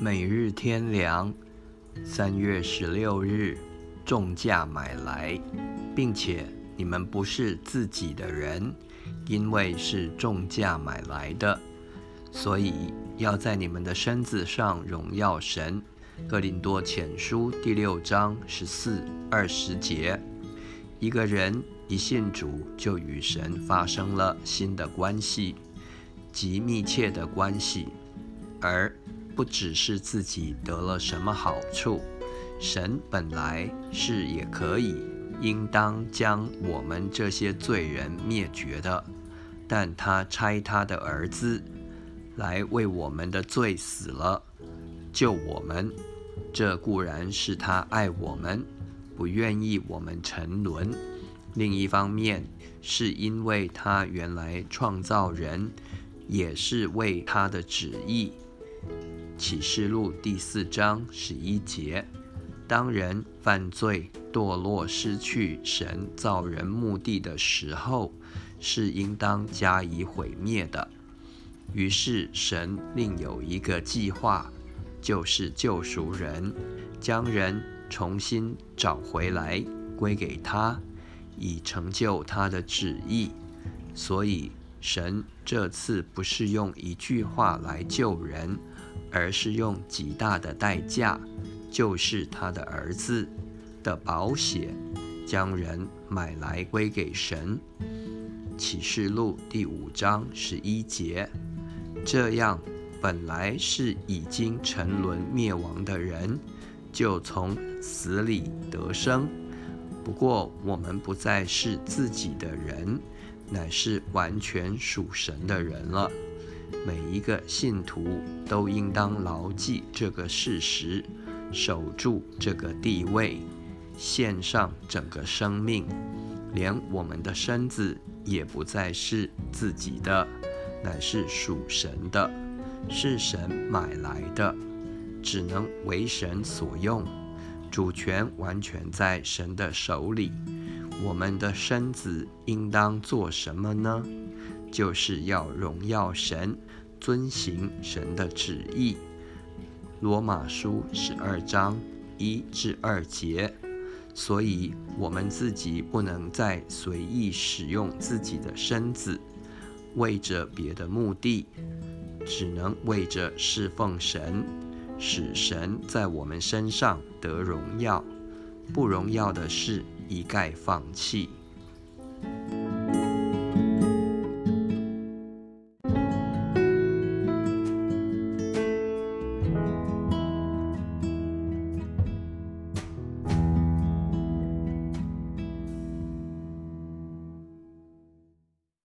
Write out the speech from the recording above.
每日天粮，三月十六日，重价买来，并且你们不是自己的人，因为是重价买来的，所以要在你们的身子上荣耀神。哥林多前书第六章十四二十节，一个人一信主，就与神发生了新的关系，极密切的关系，而不只是自己得了什么好处，神本来是也可以，应当将我们这些罪人灭绝的，但他差他的儿子来为我们的罪死了。救我们，这固然是他爱我们，不愿意我们沉沦；另一方面，是因为他原来创造人，也是为他的旨意。启示录第四章十一节：当人犯罪堕落，失去神造人目的的时候，是应当加以毁灭的。于是神另有一个计划。就是救赎人，将人重新找回来，归给他，以成就他的旨意。所以神这次不是用一句话来救人，而是用极大的代价，就是他的儿子的保险，将人买来归给神。启示录第五章十一节，这样。本来是已经沉沦灭亡的人，就从死里得生。不过我们不再是自己的人，乃是完全属神的人了。每一个信徒都应当牢记这个事实，守住这个地位，献上整个生命，连我们的身子也不再是自己的，乃是属神的。是神买来的，只能为神所用，主权完全在神的手里。我们的身子应当做什么呢？就是要荣耀神，遵行神的旨意。罗马书十二章一至二节。所以，我们自己不能再随意使用自己的身子，为着别的目的。只能为着侍奉神，使神在我们身上得荣耀；不荣耀的事，一概放弃。